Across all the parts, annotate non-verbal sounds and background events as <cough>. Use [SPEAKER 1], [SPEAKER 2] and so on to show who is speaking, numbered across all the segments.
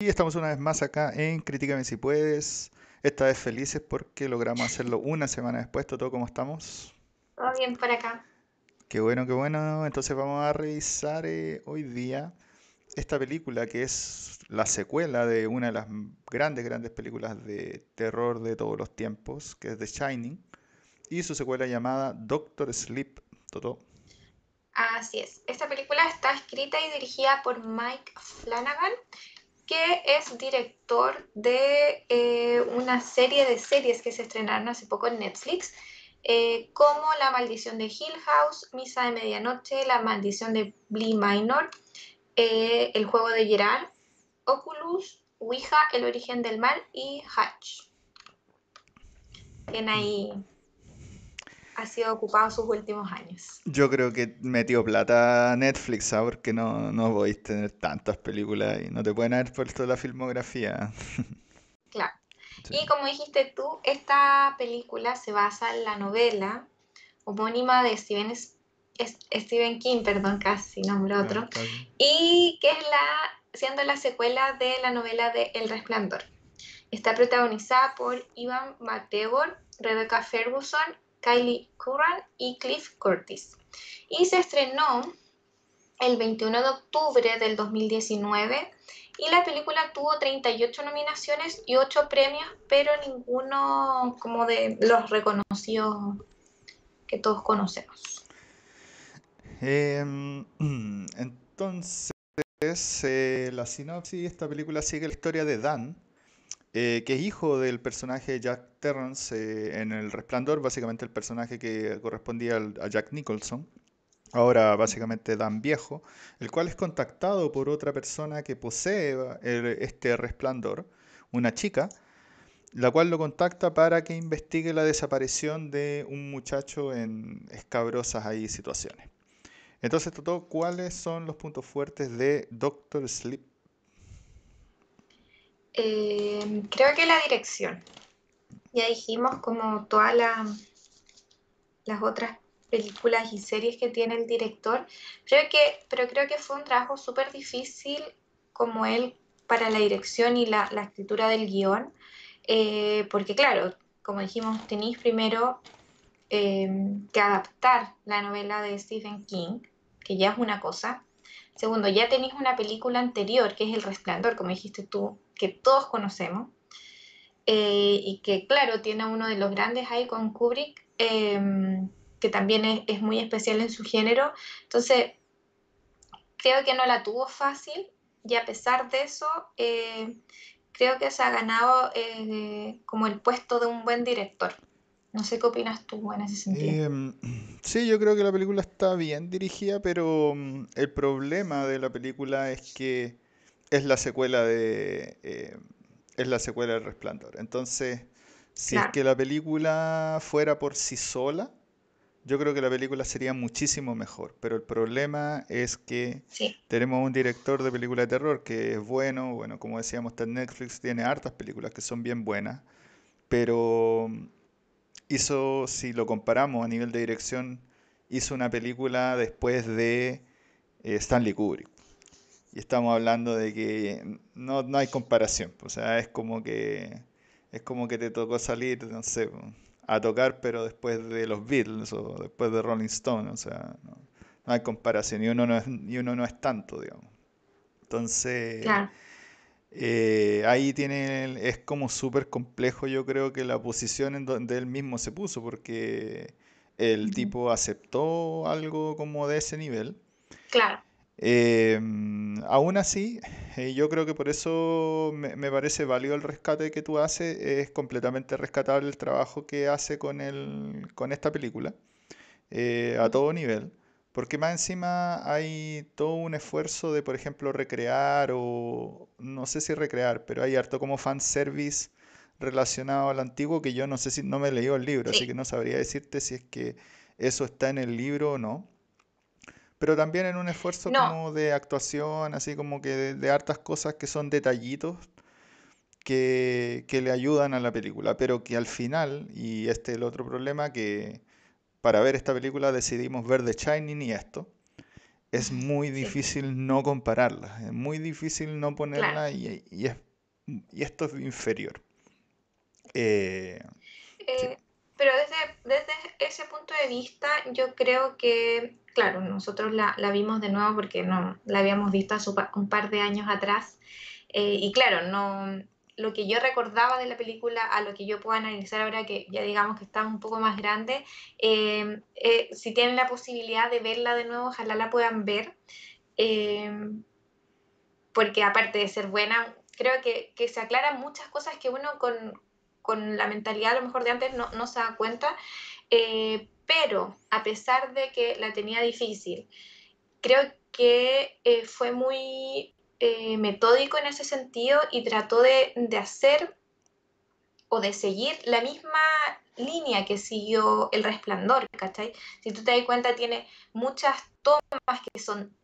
[SPEAKER 1] Y estamos una vez más acá en Críticame si puedes. Esta vez felices porque logramos hacerlo una semana después. ¿Todo cómo estamos?
[SPEAKER 2] Todo bien por acá.
[SPEAKER 1] Qué bueno, qué bueno. Entonces vamos a revisar eh, hoy día esta película que es la secuela de una de las grandes, grandes películas de terror de todos los tiempos, que es The Shining, y su secuela llamada Doctor Sleep. Toto.
[SPEAKER 2] Así es. Esta película está escrita y dirigida por Mike Flanagan, que es director de eh, una serie de series que se estrenaron hace poco en Netflix, eh, como La maldición de Hill House, Misa de Medianoche, La maldición de Blee Minor, eh, El juego de Gerard, Oculus, Ouija, El origen del mal y Hatch. Tiene ahí ha sido ocupado sus últimos años.
[SPEAKER 1] Yo creo que metió plata Netflix, ¿sabes? Porque no, no podéis tener tantas películas y no te pueden haber puesto la filmografía. <laughs>
[SPEAKER 2] Claro. Y como dijiste tú, esta película se basa en la novela homónima de Stephen, Stephen King, perdón, casi nombre otro, y que es la, siendo la secuela de la novela de El Resplandor. Está protagonizada por Ivan McGregor, Rebecca Ferguson Kylie Curran y Cliff Curtis. Y se estrenó el 21 de octubre del 2019 y la película tuvo 38 nominaciones y 8 premios, pero ninguno como de los reconocidos que todos conocemos.
[SPEAKER 1] Em, <clears throat> entonces, eh, la sinopsis, esta película sigue la historia de Dan, eh, que es hijo del personaje Jack Terrence eh, en El Resplandor, básicamente el personaje que correspondía a Jack Nicholson. Ahora básicamente Dan Viejo, el cual es contactado por otra persona que posee este resplandor, una chica, la cual lo contacta para que investigue la desaparición de un muchacho en escabrosas ahí situaciones. Entonces, Toto, ¿cuáles son los puntos fuertes de Doctor Sleep
[SPEAKER 2] eh, creo que la dirección. Ya dijimos como todas las otras películas y series que tiene el director, creo que, pero creo que fue un trabajo súper difícil como él para la dirección y la, escritura del guion, eh, porque claro, como dijimos, tenéis primero eh, que adaptar la novela de Stephen King, que ya es una cosa. Segundo, ya tenéis una película anterior, que es El Resplandor, como dijiste tú, que todos conocemos eh, y que, claro, tiene uno de los grandes ahí con Kubrick, em, que también es, muy especial en su género. Entonces, creo que no la tuvo fácil y a pesar de eso, eh, creo que se ha ganado eh, como el puesto de un buen director. No sé qué opinas tú en ese sentido.
[SPEAKER 1] Em, <clears throat> sí, yo creo que la película está bien dirigida, pero mm, el problema de la película es que es la secuela de. Eh, es la secuela del Resplandor. Entonces, si es que la película fuera por sí sola, yo creo que la película sería muchísimo mejor. Pero el problema es que tenemos un director de película de terror que es bueno. Bueno, como decíamos, Netflix tiene hartas películas que son bien buenas. Pero hizo, si lo comparamos a nivel de dirección, hizo una película después de eh, Stanley Kubrick. Y estamos hablando de que no, hay comparación. O sea, es como que es como que te tocó salir, no sé, a tocar, pero después de los Beatles o después de Rolling Stone. O sea, no, hay comparación. Y uno no es, y uno no es tanto, digamos. Entonces, eh, ahí tiene, es como súper complejo, yo creo que la posición en donde él mismo se puso, porque el tipo aceptó algo como de ese nivel.
[SPEAKER 2] Claro.
[SPEAKER 1] Em, aún así, eh, yo creo que por eso me, parece válido el rescate que tú haces, es completamente rescatable el trabajo que hace con, el, con esta película, eh, a todo nivel, porque más encima hay todo un esfuerzo de, por ejemplo, recrear o no sé si recrear, pero hay harto como fanservice relacionado al antiguo que yo no sé si no me he leído el libro, así que no sabría decirte si es que eso está en el libro o no pero también en un esfuerzo como de actuación, así como que de, hartas cosas que son detallitos que, que, le ayudan a la película, pero que al final, y este es el otro problema, que para ver esta película decidimos ver The Shining y esto, es muy difícil no compararlas, es muy difícil no ponerla y, y, esto es inferior.
[SPEAKER 2] Eh, eh, pero desde, desde ese punto de vista, yo creo que, claro, nosotros la, vimos de nuevo porque no la habíamos visto hace un par de años atrás. Eh, y claro, no, lo que yo recordaba de la película a lo que yo puedo analizar ahora que ya digamos que está un poco más grande, eh, eh, si tienen la posibilidad de verla de nuevo, ojalá la puedan ver, porque aparte de ser buena, creo que, que, se aclaran muchas cosas que uno con, con la mentalidad a lo mejor de antes no, no se da cuenta, eh, pero a pesar de que la tenía difícil, creo que eh, fue muy eh, metódico en ese sentido y trató de, de, hacer o de seguir la misma línea que siguió El Resplandor, ¿cachai? Si tú te das cuenta, tiene muchas tomas que son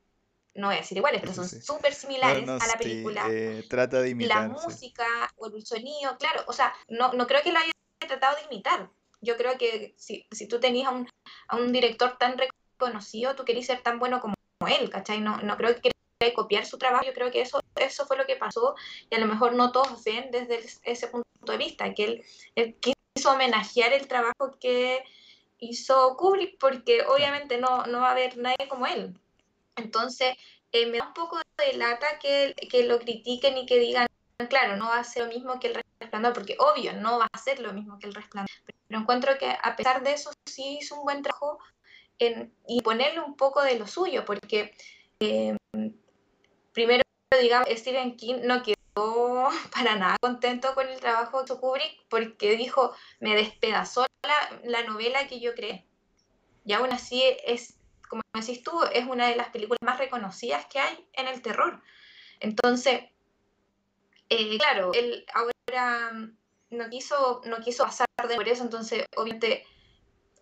[SPEAKER 2] no voy a decir iguales, pero son súper similares a la película.
[SPEAKER 1] Eh, trata de imitar.
[SPEAKER 2] La música o el sonido, claro, o sea, no, no creo que lo haya tratado de imitar. Yo creo que si, si tú tenías a un, a un, director tan reconocido, tú querías ser tan bueno como él, ¿cachai? No, no creo que quería copiar su trabajo, yo creo que eso, eso fue lo que pasó y a lo mejor no todos ven desde ese punto de vista, que él, él quiso homenajear el trabajo que hizo Kubrick porque obviamente no, no va a haber nadie como él. Entonces, eh, me da un poco de lata que, que, lo critiquen y que digan, claro, no va a ser lo mismo que el resplandor, porque obvio, no va a ser lo mismo que el resplandor. Pero encuentro que a pesar de eso, sí hizo un buen trabajo y ponerle un poco de lo suyo, porque eh, primero, digamos, Stephen King no quedó <laughs> para nada contento con el trabajo de Kubrick porque dijo, me despedazó la, la novela que yo creé. Y aún así es como decís tú, es una de las películas más reconocidas que hay en el terror. Entonces, eh, claro, él ahora no quiso, no quiso pasar de por eso, entonces obviamente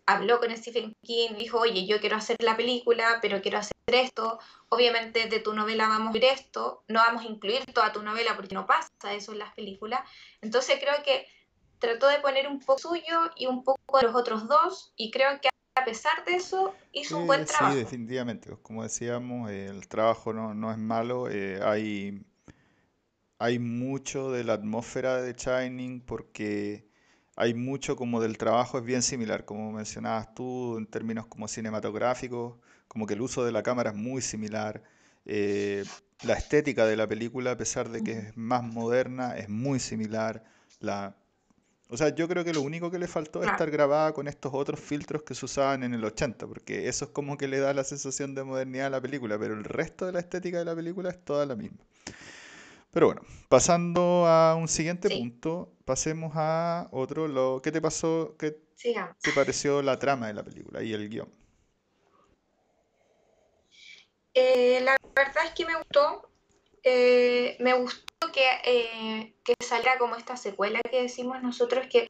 [SPEAKER 2] habló con Stephen King, dijo, oye, yo quiero hacer la película, pero quiero hacer esto, obviamente de tu novela vamos a ver esto, no vamos a incluir toda tu novela porque no pasa eso en las películas, entonces creo que trató de poner un poco suyo y un poco de los otros dos, y creo que a pesar de eso, hizo un buen trabajo.
[SPEAKER 1] Sí, definitivamente. Como decíamos, el trabajo no, es malo. Eh, hay, hay mucho de la atmósfera de Shining porque hay mucho como del trabajo es bien similar, como mencionabas tú, en términos como cinematográficos, como que el uso de la cámara es muy similar. Eh, la estética de la película, a pesar de que es más moderna, es muy similar. La, o sea, yo creo que lo único que le faltó es estar grabada con estos otros filtros que se usaban en el 80, porque eso es como que le da la sensación de modernidad a la película, pero el resto de la estética de la película es toda la misma. Pero bueno, pasando a un siguiente punto, pasemos a otro. Lo, ¿Qué te pasó? ¿Qué te pareció la trama de la película y el guion?
[SPEAKER 2] Eh, la verdad es que me gustó. Eh, me gustó que, eh, que salga como esta secuela que decimos nosotros, que,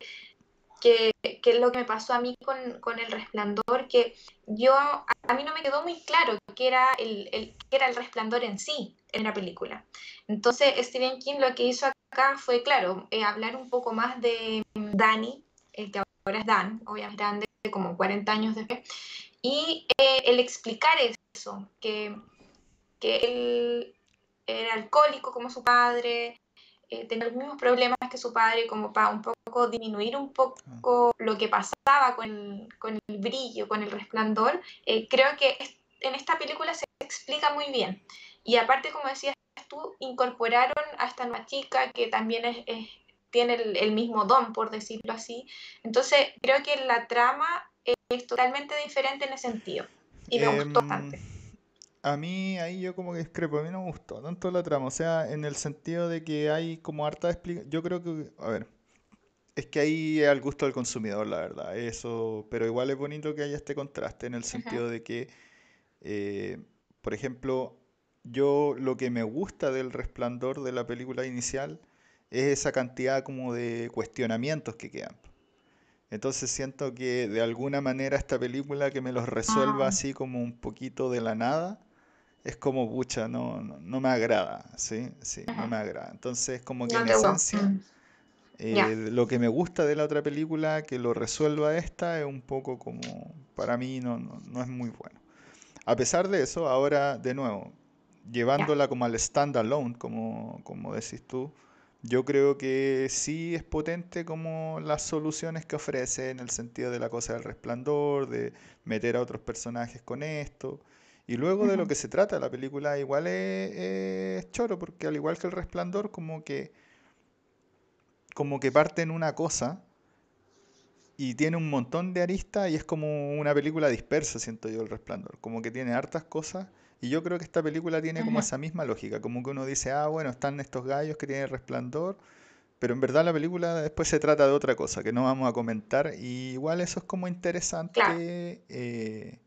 [SPEAKER 2] que, que es lo que me pasó a mí con, con, El Resplandor, que yo, a mí no me quedó muy claro qué era el, el, era el resplandor en sí en la película. Entonces Stephen King lo que hizo acá fue, claro, eh, hablar un poco más de Danny, el que ahora es Dan, obviamente grande, como 40 años después, y el explicar eso, que, que él era alcohólico como su padre, eh, tenía los mismos problemas que su padre, como para un poco disminuir un poco lo que pasaba con el, con el brillo, con el resplandor, eh, creo que en esta película se explica muy bien. Y aparte, como decías tú, incorporaron a esta nueva chica que también es, tiene el, el, mismo don, por decirlo así. Entonces, creo que la trama es totalmente diferente en ese sentido. Y me gustó em, bastante.
[SPEAKER 1] A mí ahí yo como que discrepo, a mí no me gustó tanto la trama, o sea, en el sentido de que hay como harta explicación, yo creo que, a ver, es que ahí es al gusto del consumidor, la verdad, eso, pero igual es bonito que haya este contraste en el sentido de que, eh, por ejemplo, yo lo que me gusta del resplandor de la película inicial es esa cantidad como de cuestionamientos que quedan. Entonces siento que de alguna manera esta película que me los resuelva ah. así como un poquito de la nada, es como, pucha, no, no, me agrada, ¿sí? Sí, no me agrada. Entonces, como que en esencia, mm. eh, lo que me gusta de la otra película, que lo resuelva esta, es un poco como, para mí no, no, es muy bueno. A pesar de eso, ahora de nuevo, llevándola como al standalone, como, como decís tú, yo creo que sí es potente como las soluciones que ofrece en el sentido de la cosa del resplandor, de meter a otros personajes con esto. Y luego de lo que se trata la película igual es, choro, porque al igual que el resplandor, como que como que parte en una cosa y tiene un montón de aristas y es como una película dispersa, siento yo, el resplandor. Como que tiene hartas cosas y yo creo que esta película tiene como esa misma lógica, como que uno dice, ah, bueno, están estos gallos que tienen resplandor, pero en verdad la película después se trata de otra cosa que no vamos a comentar. Y igual eso es como interesante. Eh,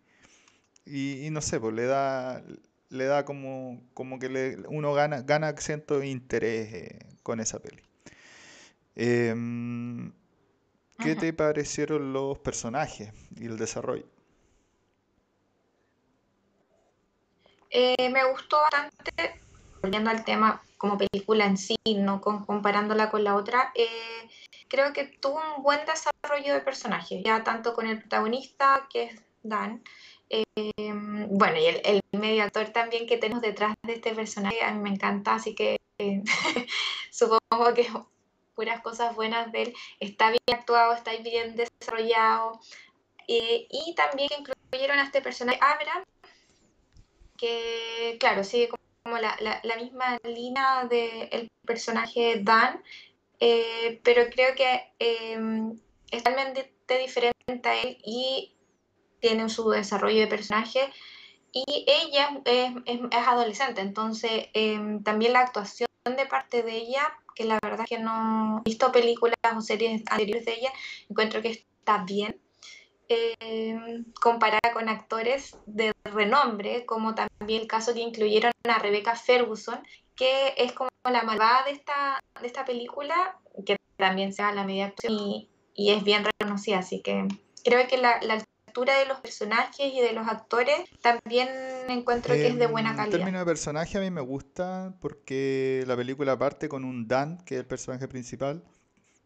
[SPEAKER 1] y, no sé, pues le da, le da como, como que le, uno gana, gana acento de interés eh, con esa peli. Em, ¿Qué te parecieron los personajes y el desarrollo?
[SPEAKER 2] Eh, me gustó bastante, volviendo al tema como película en sí, no comparándola con la otra, eh, creo que tuvo un buen desarrollo de personaje, ya tanto con el protagonista, que es Dan, eh, bueno, y el, medio actor también que tenemos detrás de este personaje, a mí me encanta, así que <laughs> supongo que puras cosas buenas de él, está bien actuado, está bien desarrollado, y también incluyeron a este personaje, Abraham, que, claro, sigue como la, la, misma línea del personaje Dan, eh, pero creo que em, es totalmente diferente a él y tiene su desarrollo de personaje. Y ella es, es, adolescente, entonces em, también la actuación de parte de ella, que la verdad es que no he visto películas o series anteriores de ella, encuentro que está bien eh, comparada con actores de renombre, como también el caso que incluyeron a Rebecca Ferguson, que es como la malvada de esta, de esta película, que también se da la media y, y, es bien reconocida, así que creo que la, la altura de los personajes y de los actores también encuentro que es de buena calidad.
[SPEAKER 1] En términos de personaje a mí me gusta porque la película parte con un Dan, que es el personaje principal,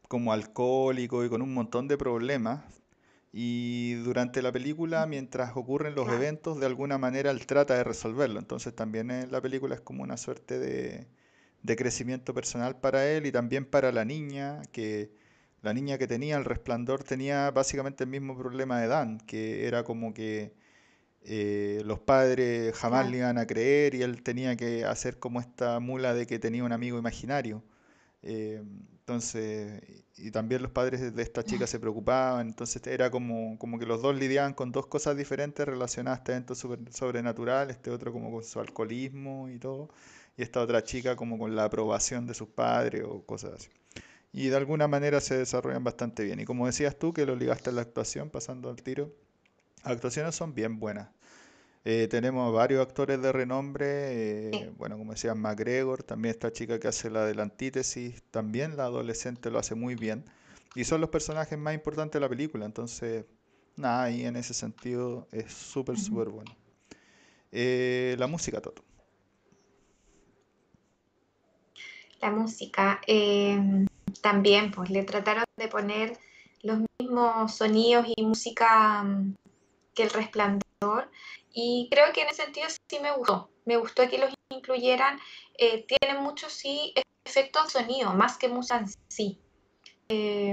[SPEAKER 1] como alcohólico y con un montón de problemas, y durante la película, mientras ocurren los eventos, de alguna manera él trata de resolverlo. Entonces también en la película es como una suerte de, de crecimiento personal para él y también para la niña, que la niña que tenía el resplandor tenía básicamente el mismo problema de Dan, que era como que eh, los padres jamás le iban a creer y él tenía que hacer como esta mula de que tenía un amigo imaginario. Eh, entonces, y también los padres de esta chica se preocupaban, entonces era como, como que los dos lidiaban con dos cosas diferentes relacionadas a este evento sobrenatural, este otro como con su alcoholismo y todo, y esta otra chica como con la aprobación de sus padres o cosas así. Y de alguna manera se desarrollan bastante bien. Y como decías tú, que lo ligaste a la actuación, pasando al tiro, actuaciones son bien buenas. Eh, tenemos varios actores de renombre, eh, bueno, como decía McGregor, también esta chica que hace la de la antítesis, también la adolescente lo hace muy bien. Y son los personajes más importantes de la película, entonces, nada, ahí en ese sentido es súper, súper bueno. Eh, la música, Toto.
[SPEAKER 2] La música, también, pues le trataron de poner los mismos sonidos y música mm, que el resplandor y creo que en ese sentido sí me gustó. Me gustó que los incluyeran. Eh, tienen muchos sí efectos de sonido, más que música en sí. Eh,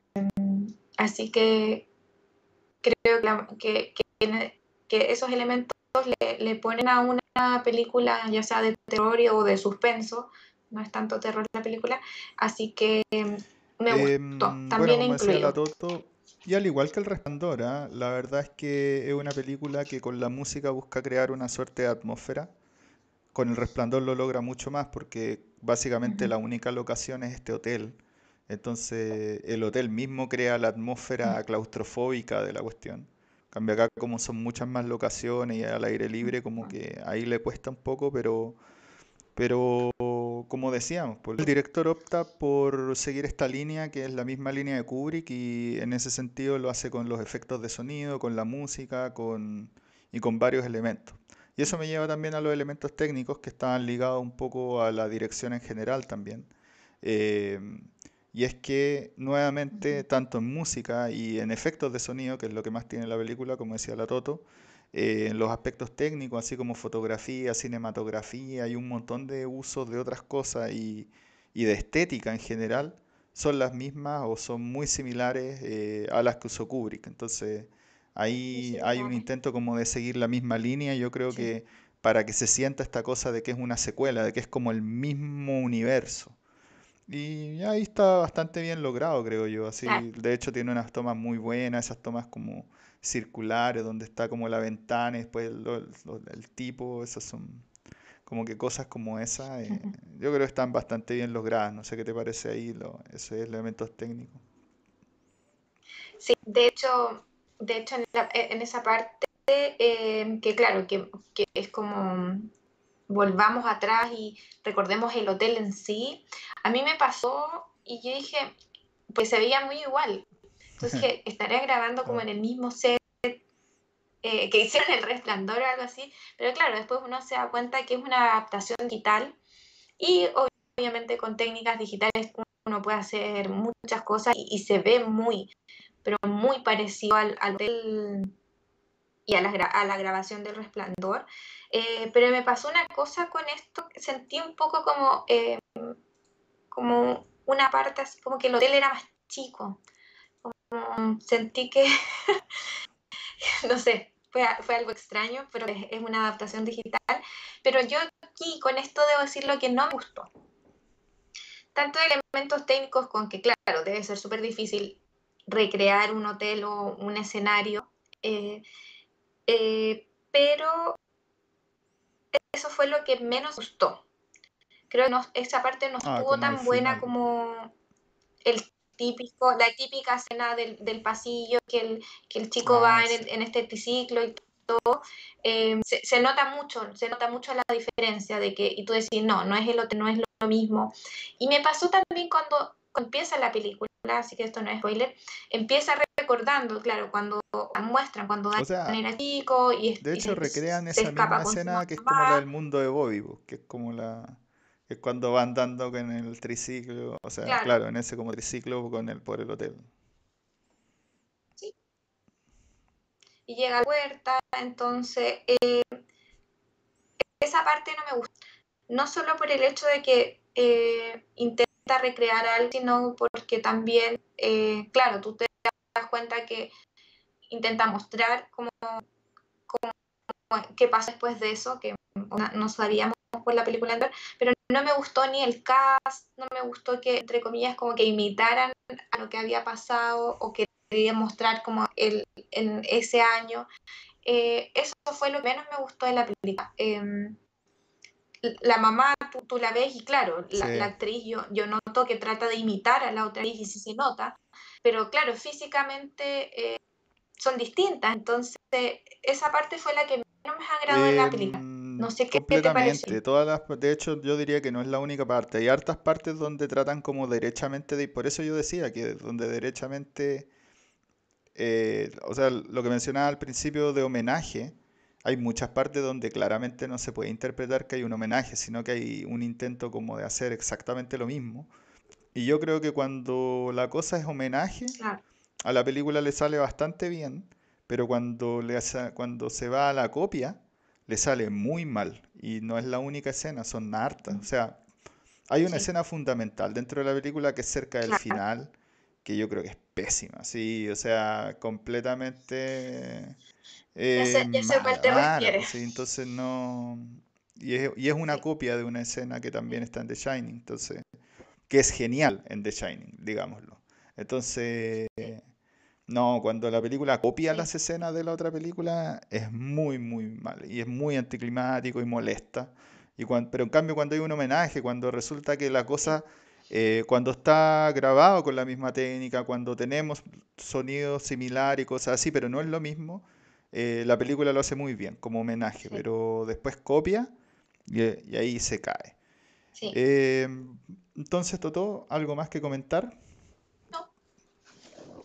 [SPEAKER 2] así que creo que, que, esos elementos le, ponen a una película, ya sea de terror o de suspenso, no es tanto terror la película, así que me
[SPEAKER 1] em,
[SPEAKER 2] gustó. También incluido.
[SPEAKER 1] Y al igual que El Resplandor, la verdad es que es una película que con la música busca crear una suerte de atmósfera. Con El Resplandor lo logra mucho más porque básicamente la única locación es este hotel. Entonces el hotel mismo crea la atmósfera claustrofóbica de la cuestión. Cambia acá como son muchas más locaciones y al aire libre como que ahí le cuesta un poco, pero pero como decíamos, pues, el director opta por seguir esta línea que es la misma línea de Kubrick y en ese sentido lo hace con los efectos de sonido, con la música con, y con varios elementos. Y eso me lleva también a los elementos técnicos que estaban ligados un poco a la dirección en general también. Eh, y es que nuevamente, tanto en música y en efectos de sonido, que es lo que más tiene la película, como decía la Toto, eh, los aspectos técnicos, así como fotografía, cinematografía y un montón de usos de otras cosas y, y de estética en general, son las mismas o son muy similares eh, a las que usó Kubrick. Entonces, ahí hay un intento como de seguir la misma línea. Yo creo que para que se sienta esta cosa de que es una secuela, de que es como el mismo universo. Y ahí está bastante bien logrado, creo yo. Así, de hecho, tiene unas tomas muy buenas, esas tomas como circulares, donde está como la ventana y después el tipo, esas son como que cosas como esa, eh, <laughs> yo creo que están bastante bien logradas. No sé qué te parece ahí lo, esos elementos técnicos.
[SPEAKER 2] Sí, de hecho, de hecho en, e, esa parte, em, que claro, que, es como volvamos atrás y recordemos el hotel en sí, a mí me pasó y yo dije, pues se veía muy igual. Entonces que estaría grabando como en el mismo set eh, que hicieron el resplandor o algo así, pero claro, después uno se da cuenta que es una adaptación digital y obviamente con técnicas digitales uno puede hacer muchas cosas y, se ve muy, pero muy parecido al, al y a la, a la, grabación del resplandor. Eh, pero me pasó una cosa con esto, sentí un poco como, eh, como una parte, como que el hotel era más chico. Como sentí que, <laughs> no sé, fue, algo extraño, pero es, una adaptación digital. Pero yo aquí con esto debo decir lo que no me gustó. Tanto elementos técnicos con que, claro, debe ser súper difícil recrear un hotel o un escenario, eh, eh, pero eso fue lo que menos gustó. Creo que esa parte no ah, estuvo tan buena como el típico, la típica escena del, del pasillo, que el, que el chico va ah, en, en, este triciclo y todo, eh, se, se, nota mucho, se nota mucho la diferencia de que, y tú decís, no, no es el no es lo mismo. Y me pasó también cuando, empieza la película, así que esto no es spoiler, empieza recordando, claro, cuando muestran, cuando dan o chico y
[SPEAKER 1] De hecho, recrean esa misma escena que es como la del mundo de Bobby, que es como la es cuando va andando con el triciclo, o sea, claro, en ese como triciclo con el, por el hotel.
[SPEAKER 2] Sí. Y llega a la puerta, entonces eh, esa parte no me gusta. No solo por el hecho de que eh, intenta recrear algo, sino porque también, eh, claro, tú te das cuenta que intenta mostrar cómo, qué pasa después de eso, que no sabíamos por la película anterior, pero no me gustó ni el cast, no me gustó que, entre comillas, como que imitaran a lo que había pasado o que querían mostrar como el, en ese año. Eh, eso fue lo que menos me gustó de la película. Em, la mamá, tú, la ves y claro, la, actriz, yo, yo noto que trata de imitar a la otra actriz y sí se nota, pero claro, físicamente eh, son distintas, entonces esa parte fue la que menos me agradó de la película. No sé qué,
[SPEAKER 1] Completamente. Todas las, de hecho, yo diría que no es la única parte. Hay hartas partes donde tratan como derechamente de... Por eso yo decía que donde derechamente... Eh, o sea, lo que mencionaba al principio de homenaje, hay muchas partes donde claramente no se puede interpretar que hay un homenaje, sino que hay un intento como de hacer exactamente lo mismo. Y yo creo que cuando la cosa es homenaje, a la película le sale bastante bien, pero cuando, le cuando se va a la copia, le sale muy mal. Y no es la única escena, son hartas. O sea, hay una escena fundamental dentro de la película que es cerca del final, que yo creo que es pésima. Sí, o sea, completamente...
[SPEAKER 2] Eh, ya sé, te
[SPEAKER 1] sí, entonces no... Y es, y es una copia de una escena que también está en The Shining, entonces... Que es genial en The Shining, digámoslo. Entonces... No, cuando la película copia las escenas de la otra película es muy, muy mal y es muy anticlimático y molesta. Y pero en cambio cuando hay un homenaje, cuando resulta que la cosa, eh, cuando está grabado con la misma técnica, cuando tenemos sonidos similares y cosas así, pero no es lo mismo, eh, la película lo hace muy bien como homenaje, pero después copia y, ahí se cae. Eh, entonces, Toto, ¿algo más que comentar?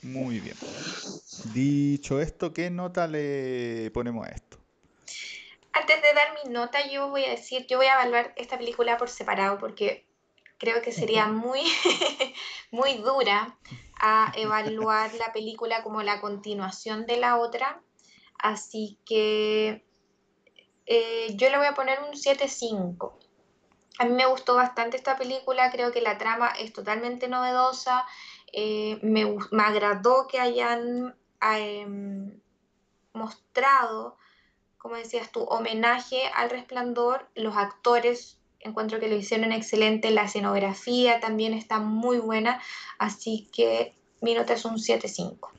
[SPEAKER 1] Muy bien. Dicho esto, ¿qué nota le ponemos a esto?
[SPEAKER 2] Antes de dar mi nota, yo voy a decir, yo voy a evaluar esta película por separado porque creo que sería <laughs> muy, <laughs> muy dura a evaluar la película como la continuación de la otra. Así que eh, yo le voy a poner un 7.5. A mí me gustó bastante esta película, creo que la trama es totalmente novedosa, eh, me, agradó que hayan em, mostrado, como decías tú, homenaje al resplandor, los actores encuentro que lo hicieron excelente, la escenografía también está muy buena, así que mi nota es un 7.5.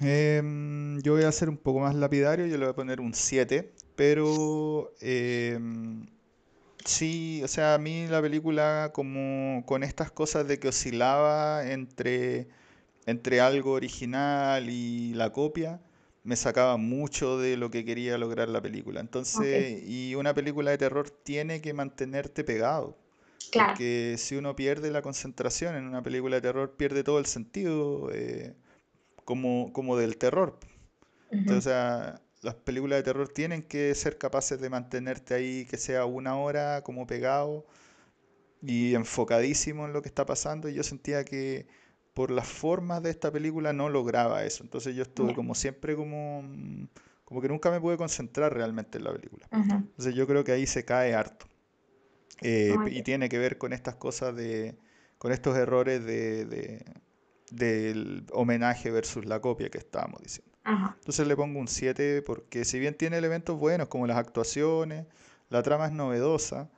[SPEAKER 1] Em, yo voy a ser un poco más lapidario, yo le voy a poner un 7, pero em, sí, o sea, a mí la película como con estas cosas de que oscilaba entre, entre algo original y la copia, me sacaba mucho de lo que quería lograr la película. Entonces, y una película de terror tiene que mantenerte pegado. Claro. Porque si uno pierde la concentración en una película de terror, pierde todo el sentido eh, como, como del terror. Entonces, o sea, las películas de terror tienen que ser capaces de mantenerte ahí, que sea una hora como pegado y enfocadísimo en lo que está pasando. Y yo sentía que por las formas de esta película no lograba eso. Entonces yo estuve como siempre como, mm, como que nunca me pude concentrar realmente en la película. Entonces yo creo que ahí se cae harto. Eh, y tiene que ver con estas cosas de, con estos errores de, del homenaje versus la copia que estábamos diciendo. Entonces le pongo un 7 porque si bien tiene elementos buenos como las actuaciones, la trama es novedosa,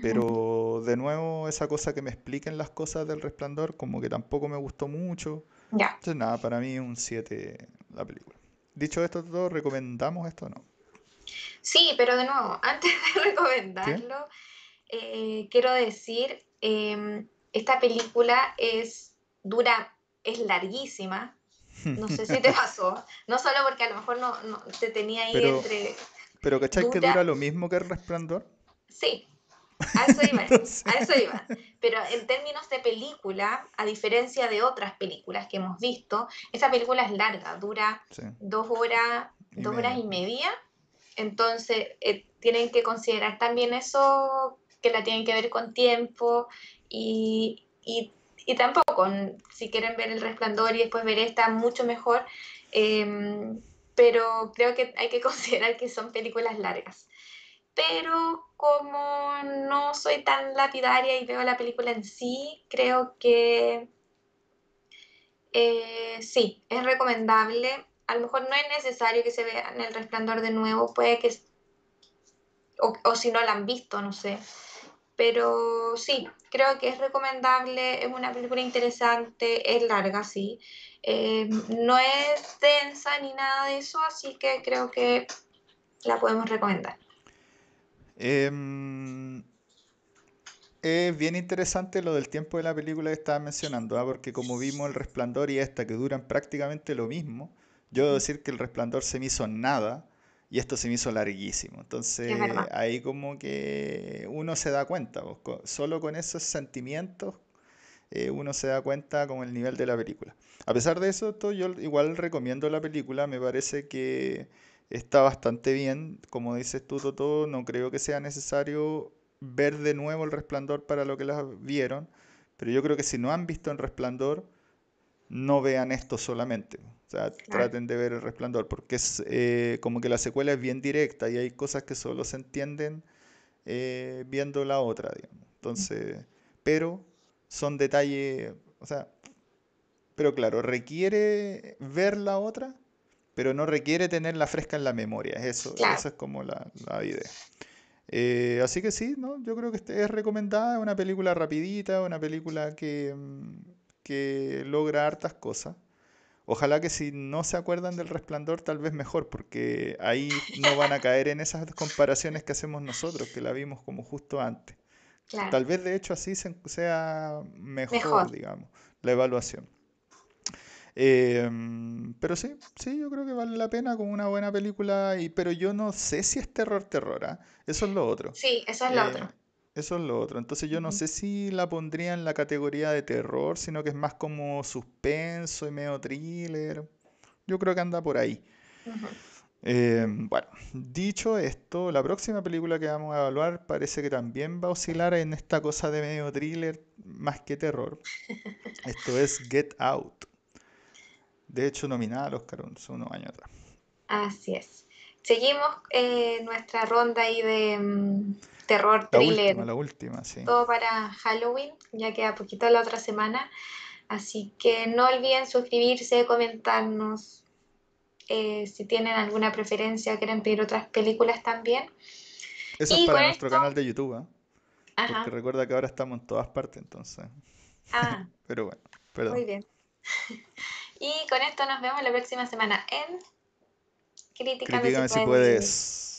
[SPEAKER 1] pero de nuevo, esa cosa que me expliquen las cosas del resplandor, como que tampoco me gustó mucho. Ya. Entonces, nada, para mí un 7 la película. Dicho esto, todo, ¿recomendamos esto o no?
[SPEAKER 2] Sí, pero de nuevo, <laughs> antes de recomendarlo, eh, quiero decir, em, esta película es dura, es larguísima. <laughs> No sé si te pasó. No solo porque a lo mejor no, te tenía ahí entre.
[SPEAKER 1] Pero ¿cachai que dura lo mismo que el resplandor?
[SPEAKER 2] Sí, a eso iba, <laughs> a eso iba. Pero en términos de película, a diferencia de otras películas que hemos visto, esta película es larga, dura dos horas, dos horas y media. Entonces, eh, tienen que considerar también eso, que la tienen que ver con tiempo y, y, tampoco, si quieren ver El Resplandor y después ver esta, mucho mejor. Em, pero creo que hay que <laughs> considerar que son películas largas pero como no soy tan lapidaria y veo la película en sí, creo que eh, sí, es recomendable. A lo mejor no es necesario que se vean el resplandor de nuevo, puede que... O, o si no la han visto, no sé. Pero sí, creo que es recomendable, es una película interesante, es larga, sí. Eh, no es densa ni nada de eso, así que creo que la podemos recomendar.
[SPEAKER 1] Em, es bien interesante lo del tiempo de la película que estaba mencionando, ¿ah? porque como vimos El Resplandor y esta que duran prácticamente lo mismo, yo debo decir que El Resplandor se me hizo nada y esto se me hizo larguísimo. Entonces ahí como que uno se da cuenta, solo con esos sentimientos eh, uno se da cuenta con el nivel de la película. A pesar de eso, yo igual recomiendo la película, me parece que está bastante bien. Como dices tú, Toto, no creo que sea necesario ver de nuevo el resplandor para lo que las vieron, pero yo creo que si no han visto el resplandor, no vean esto solamente. O sea, traten de ver el resplandor, porque es eh, como que la secuela es bien directa y hay cosas que solo se entienden eh, viendo la otra, digamos. Entonces, pero son detalles, o sea, pero claro, requiere ver la otra pero no requiere tenerla fresca en la memoria. Eso, Esa es como la, idea. Eh, así que sí, ¿no? yo creo que este es recomendada, una película rapidita, una película que, mm, que logra hartas cosas. Ojalá que si no se acuerdan del resplandor, tal vez mejor, porque ahí no van a caer en esas comparaciones que hacemos nosotros, que la vimos como justo antes. Tal vez de hecho así sea mejor, digamos, la evaluación. Em, pero sí, sí, yo creo que vale la pena como una buena película, y, pero yo no sé si es terror, terror, ¿ah? Eso es lo otro.
[SPEAKER 2] Sí, eso es lo otro. Eh,
[SPEAKER 1] eso es lo otro. Entonces yo no sé si la pondría en la categoría de terror, sino que es más como suspenso y medio thriller. Yo creo que anda por ahí. Em, bueno, dicho esto, la próxima película que vamos a evaluar parece que también va a oscilar en esta cosa de medio thriller más que terror. <laughs> Esto es Get Out. De hecho, nominada al Oscar unos años atrás.
[SPEAKER 2] Así es. Seguimos eh, nuestra ronda ahí de mm, terror,
[SPEAKER 1] La
[SPEAKER 2] thriller,
[SPEAKER 1] última, la última, sí.
[SPEAKER 2] todo para Halloween, ya queda poquito la otra semana. Así que no olviden suscribirse, comentarnos eh, si tienen alguna preferencia, quieren pedir otras películas también.
[SPEAKER 1] Eso es para nuestro
[SPEAKER 2] esto,
[SPEAKER 1] canal de YouTube. Porque
[SPEAKER 2] ajá,
[SPEAKER 1] recuerda que ahora estamos en todas partes, entonces.
[SPEAKER 2] ah, <laughs>
[SPEAKER 1] Pero bueno,
[SPEAKER 2] muy
[SPEAKER 1] perdón.
[SPEAKER 2] bien. <laughs> Y con esto nos vemos la próxima semana en
[SPEAKER 1] Critícame si
[SPEAKER 2] puedes.
[SPEAKER 1] puedes.